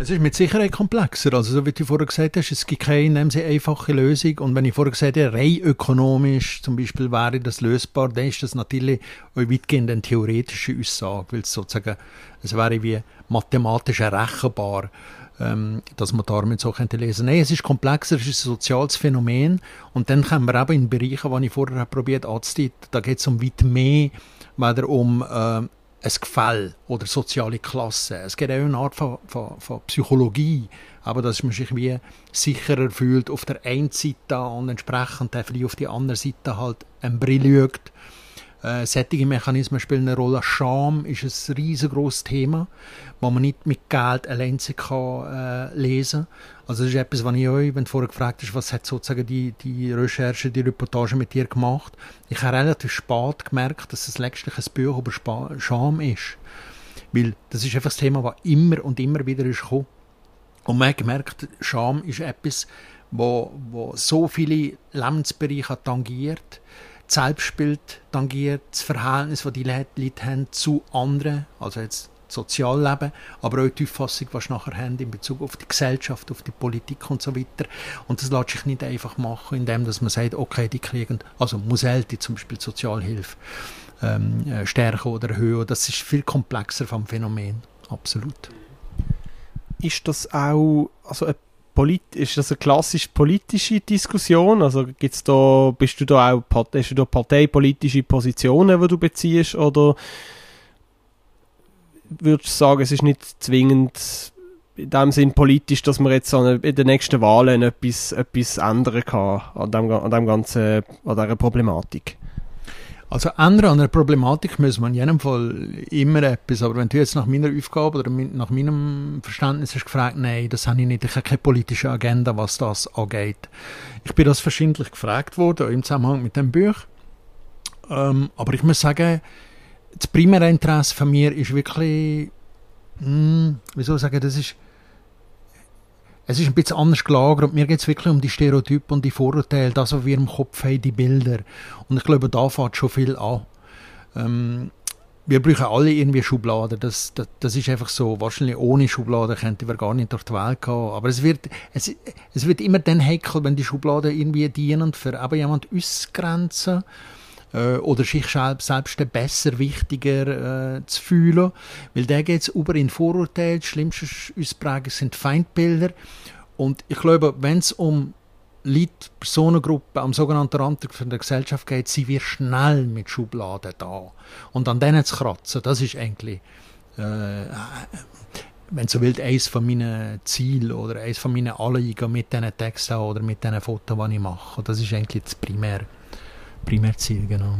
Es ist mit Sicherheit komplexer. Also, so wie du vorher gesagt hast, es gibt keine einfache Lösung. Und wenn ich vorher gesagt habe, rein ökonomisch zum Beispiel wäre das lösbar, dann ist das natürlich auch weitgehend eine theoretische Aussage, weil es sozusagen, es wäre wie mathematisch errechenbar ähm, dass man damit so könnte lesen. Nein, es ist komplexer, es ist ein soziales Phänomen und dann kommen wir eben in Bereiche, die ich vorher probiert anzudeuten, da geht es um weit mehr, weder um äh, ein Gefäll oder soziale Klasse. Es geht auch eine Art von, von, von Psychologie, aber dass man sich wie sicherer fühlt auf der einen Seite und entsprechend auf die andere Seite halt ein Brill lügt äh, sättige Mechanismen spielen eine Rolle. Scham ist ein riesengroßes Thema, das man nicht mit Geld allein kann, äh, lesen Also das ist etwas, was ich euch, wenn du vorher gefragt hast, was hat sozusagen die, die Recherche, die Reportage mit dir gemacht, ich habe relativ spät gemerkt, dass es letztlich ein Buch über Scham ist. Weil das ist einfach das Thema, das immer und immer wieder ist gekommen. Und man hat gemerkt, Scham ist etwas, wo, wo so viele Lebensbereiche tangiert, das Selbstbild tangiert, das Verhältnis, das die Leute haben zu anderen, also jetzt das Sozialleben, aber auch die Auffassung, was sie nachher haben in Bezug auf die Gesellschaft, auf die Politik und so weiter. Und das lässt sich nicht einfach machen, indem dass man sagt, okay, die kriegen, also Muselte zum Beispiel Sozialhilfe ähm, äh, stärken oder erhöhen. Das ist viel komplexer vom Phänomen, absolut. Ist das auch also eine ist das eine klassisch politische Diskussion? Also gibt's da, bist du da auch, hast du da parteipolitische Positionen, die du beziehst, oder würdest du sagen, es ist nicht zwingend in dem Sinn politisch, dass man jetzt in den nächsten Wahlen etwas, etwas ändern kann an dem, an dem ganzen, an dieser Problematik? Also ändern an der Problematik muss man in jedem Fall immer etwas, aber wenn du jetzt nach meiner Aufgabe oder nach meinem Verständnis hast gefragt, nein, das habe ich nicht, ich habe keine politische Agenda, was das angeht. Ich bin das verschiedentlich gefragt worden im Zusammenhang mit dem Buch, ähm, aber ich muss sagen, das primäre Interesse von mir ist wirklich, mh, hm, wie soll sagen, das ist es ist ein bisschen anders gelagert. Mir geht es wirklich um die Stereotypen und die Vorurteile, das, was wir im Kopf haben, die Bilder. Und ich glaube, da fängt schon viel an. Ähm, wir brauchen alle irgendwie Schubladen. Das, das, das, ist einfach so. Wahrscheinlich ohne Schubladen könnten wir gar nicht durch die Welt gehen. Aber es wird, es, es wird immer dann heikel, wenn die Schubladen irgendwie dienen, für aber jemand ausgrenzen äh, oder sich selbst besser, wichtiger äh, zu fühlen. Weil da geht es über in Vorurteile, das schlimmste Ausprägen sind Feindbilder. Und ich glaube, wenn es um Leute, Personengruppen am sogenannten Rand der Gesellschaft geht, sind wir schnell mit Schubladen da. Und an denen zu kratzen, das ist eigentlich, äh, wenn so will, eines von meinen Zielen oder eines von meinen Anliegen mit diesen Texten oder mit diesen Fotos, die ich mache. Das ist eigentlich das Primär. Primärziel, genau.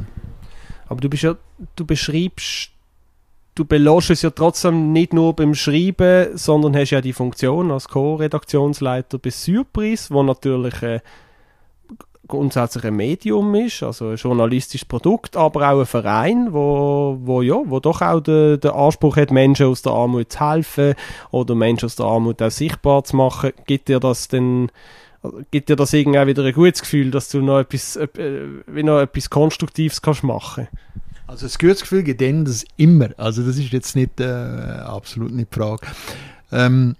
Aber du bist ja, du beschreibst, du belässt es ja trotzdem nicht nur beim Schreiben, sondern hast ja die Funktion als Co-Redaktionsleiter bei Surprise, wo natürlich äh, grundsätzlich ein Medium ist, also ein journalistisches Produkt, aber auch ein Verein, wo, wo, ja, wo doch auch den, den Anspruch hat, Menschen aus der Armut zu helfen oder Menschen aus der Armut auch sichtbar zu machen. Gibt dir das denn gibt dir das irgendwie auch wieder ein gutes Gefühl, dass du noch etwas, äh, noch etwas Konstruktives kannst machen Also das gutes Gefühl gibt denen das immer. Also das ist jetzt nicht äh, absolut nicht die Frage. Ähm,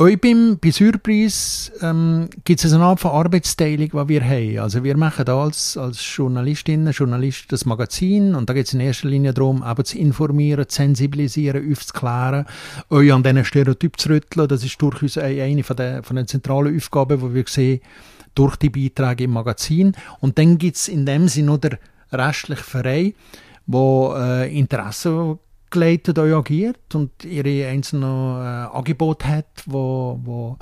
euch beim, bei Surprise ähm, gibt es eine Art von Arbeitsteilung, die wir haben. Also wir machen als, als Journalistinnen, Journalisten das Magazin und da geht es in erster Linie darum, eben zu informieren, zu sensibilisieren, aufzuklären, euch an diesen Stereotypen zu rütteln. Das ist durchaus eine von den, von den zentralen Aufgaben, die wir sehen, durch die Beiträge im Magazin. Und dann gibt es in dem Sinne noch der restliche Verein, wo äh, Interesse geleitet auch agiert und ihre einzelnen äh, Angebote hat, wo, wo,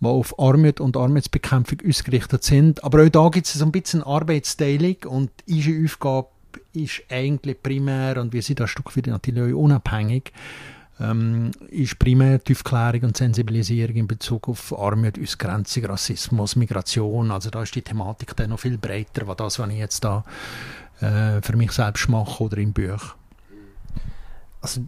wo auf Armut und Armutsbekämpfung ausgerichtet sind. Aber auch da gibt es so ein bisschen Arbeitsteilung und unsere Aufgabe ist eigentlich primär, und wir sind da ein Stück weit natürlich unabhängig, ähm, ist primär die Aufklärung und Sensibilisierung in Bezug auf Armut, Ausgrenzung, Rassismus, Migration. Also da ist die Thematik dann noch viel breiter, als das, was ich jetzt da äh, für mich selbst mache oder im Buch also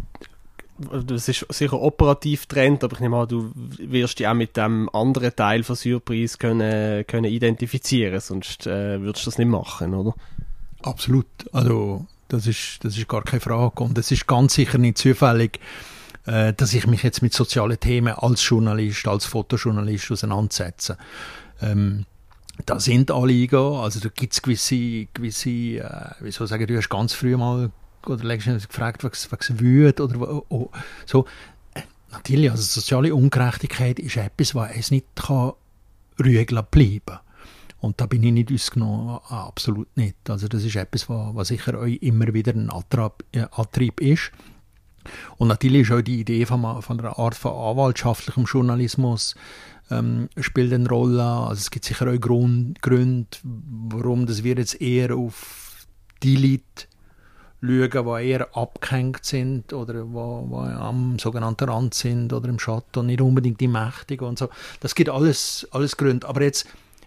das ist sicher operativ Trend, aber ich nehme an, du wirst dich auch mit dem anderen Teil von Surprise können, können identifizieren, sonst äh, würdest du das nicht machen, oder? Absolut. Also das ist, das ist gar keine Frage. Und es ist ganz sicher nicht zufällig, äh, dass ich mich jetzt mit sozialen Themen als Journalist, als Fotojournalist auseinandersetze. Ähm, da sind Anliegen, also da gibt es gewisse, gewisse äh, wie soll ich sagen, du hast ganz früh mal oder letztens gefragt, was, was wüt oder oh, oh, so. Äh, natürlich, also soziale Ungerechtigkeit ist etwas, was es nicht kann ruhig bleiben und da bin ich nicht ausgenommen, absolut nicht. Also das ist etwas, was, was sicher euch immer wieder ein Antrieb, äh, Antrieb ist. Und natürlich ist auch die Idee von, von einer Art von anwaltschaftlichem Journalismus ähm, spielt eine Rolle. Also es gibt sicher auch Grund, Gründe, warum das wir jetzt eher auf die Leute schauen, die eher abgehängt sind oder die, die am sogenannten Rand sind oder im Schatten nicht unbedingt die Mächtigen und so. Das gibt alles, alles Gründe. Aber jetzt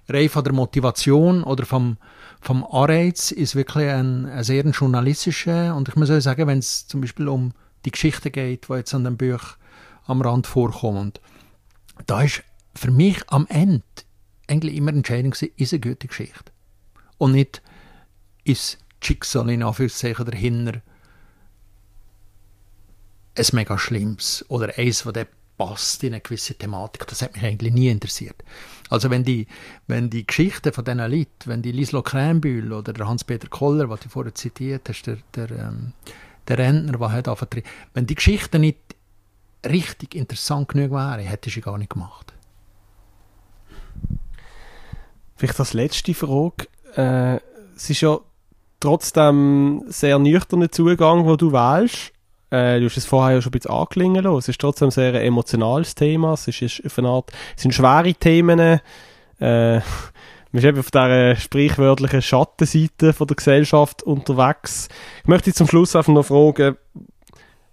rein von der Motivation oder vom, vom Anreiz ist wirklich ein, ein sehr journalistischer und ich muss auch sagen, wenn es zum Beispiel um die Geschichte geht, die jetzt an dem Buch am Rand vorkommen, da ist für mich am Ende eigentlich immer Entscheidung ist eine gute Geschichte und nicht ist Schicksal in Anführungszeichen dahinter ein mega schlimmes oder eins, das passt in eine gewisse Thematik. Das hat mich eigentlich nie interessiert. Also wenn die, wenn die Geschichten von diesen Leuten, wenn die Lislo Kränbühl oder der Hans-Peter Koller, was du vorher zitiert hast, der, der, ähm, der Rentner, der hat angefangen, wenn die Geschichten nicht richtig interessant genug wären, hätte ich sie gar nicht gemacht. Vielleicht als letzte Frage. Äh, es ist ja trotzdem sehr nüchterner Zugang, wo du wählst. Äh, du hast es vorher ja schon ein bisschen anklingen lassen. Es ist trotzdem sehr ein emotionales Thema. Es, ist auf eine Art, es sind schwere Themen. Äh, [laughs] man ist eben auf dieser sprichwörtlichen Schattenseite von der Gesellschaft unterwegs. Ich möchte zum Schluss einfach noch fragen,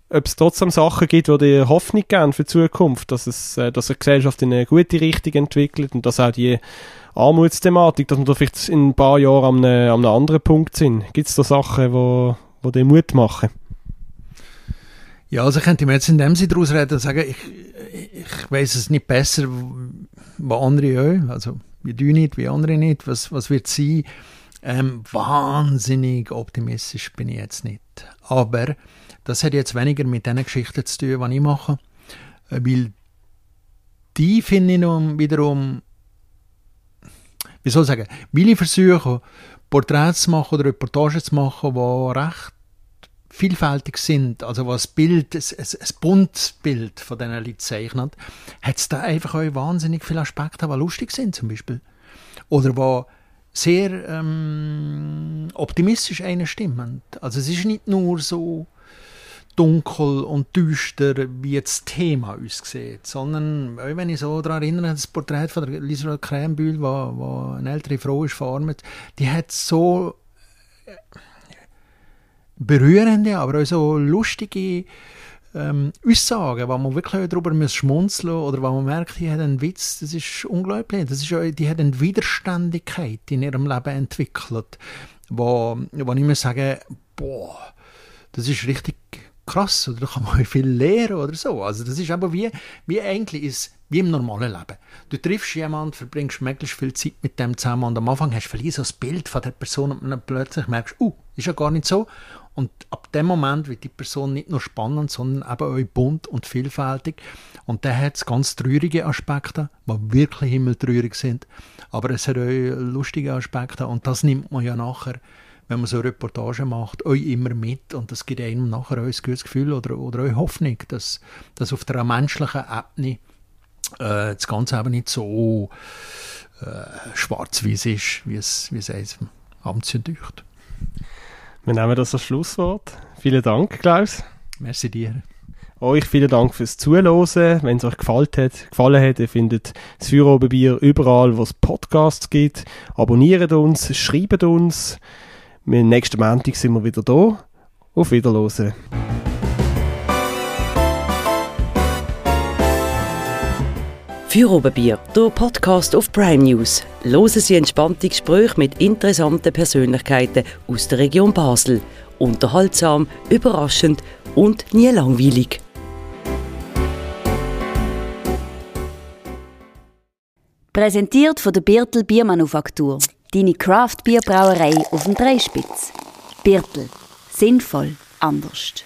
ob es trotzdem Sachen gibt, die dir Hoffnung geben für die Zukunft, dass es, äh, dass eine Gesellschaft in eine gute Richtung entwickelt und dass auch die Armutsthematik, dass wir da vielleicht in ein paar Jahren an einem, an einem anderen Punkt sind. Gibt es da Sachen, wo, wo dir Mut machen? Ja, also könnte mir jetzt in dem Sinne daraus reden und sagen, ich, ich weiß es nicht besser, wie andere auch, also wie du nicht, wie andere nicht, was, was wird sein. Ähm, wahnsinnig optimistisch bin ich jetzt nicht. Aber das hat jetzt weniger mit den Geschichten zu tun, die ich mache, äh, weil die finde ich wiederum wie soll ich sagen, ich versuche, Porträts zu machen oder Reportagen zu machen, die recht vielfältig sind, also was Bild, ein, ein, ein buntes Bild von diesen Leuten zeichnet, hat es da einfach auch wahnsinnig viele Aspekte, die lustig sind zum Beispiel. Oder die sehr ähm, optimistisch einstimmen. Also es ist nicht nur so dunkel und düster, wie das Thema aussieht, sondern, wenn ich so daran erinnere, das Porträt von der Lisa Krembühl, die, die eine ältere Frau ist, verarmt, die hat so äh, berührende, aber auch so lustige ähm, Aussagen, wo man wirklich darüber muss schmunzeln oder wo man merkt, die hat einen Witz, das ist unglaublich. Das ist, die hat eine Widerständigkeit in ihrem Leben entwickelt, wo, wo ich muss sagen, boah, das ist richtig krass oder da kann man [laughs] viel lernen oder so. Also das ist aber wie, wie eigentlich ist, wie im normalen Leben. Du triffst jemanden, verbringst möglichst viel Zeit mit dem zusammen und am Anfang hast du vielleicht so das Bild von der Person und dann plötzlich merkst, uh, ist ja gar nicht so. Und ab dem Moment wird die Person nicht nur spannend, sondern eben auch bunt und vielfältig. Und da hat es ganz traurige Aspekte, die wirklich himmeltraurig sind. Aber es hat auch lustige Aspekte. Und das nimmt man ja nachher, wenn man so Reportagen macht, euch immer mit. Und das gibt einem nachher ein gutes Gefühl oder, oder auch Hoffnung, dass, dass auf der menschlichen Ebene äh, das Ganze eben nicht so äh, schwarz-weiß ist, wie es, wie es einem anzündert. Wir nehmen das als Schlusswort. Vielen Dank, Klaus. Merci dir. Euch vielen Dank fürs Zuhören. Wenn es euch gefallen hat, gefallen hat, ihr findet das Feuerobenbier überall, wo es Podcasts gibt. Abonniert uns, schreibt uns. Am nächsten Montag sind wir wieder da. Auf Wiederhören. Feuerobenbier, der Podcast auf Prime News. Hören Sie entspannte Gespräche mit interessanten Persönlichkeiten aus der Region Basel. Unterhaltsam, überraschend und nie langweilig. Präsentiert von der Birtel Biermanufaktur. Deine Craft Bierbrauerei auf dem Dreispitz. Birtel. Sinnvoll. Anders.